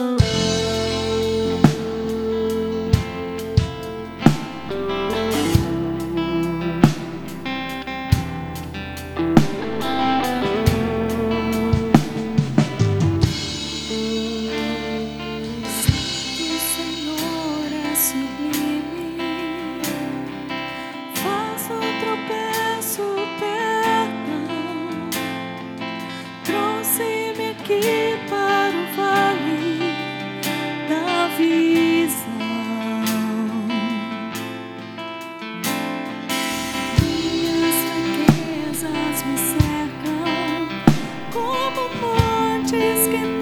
O montes que